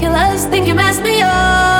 Think you messed me up.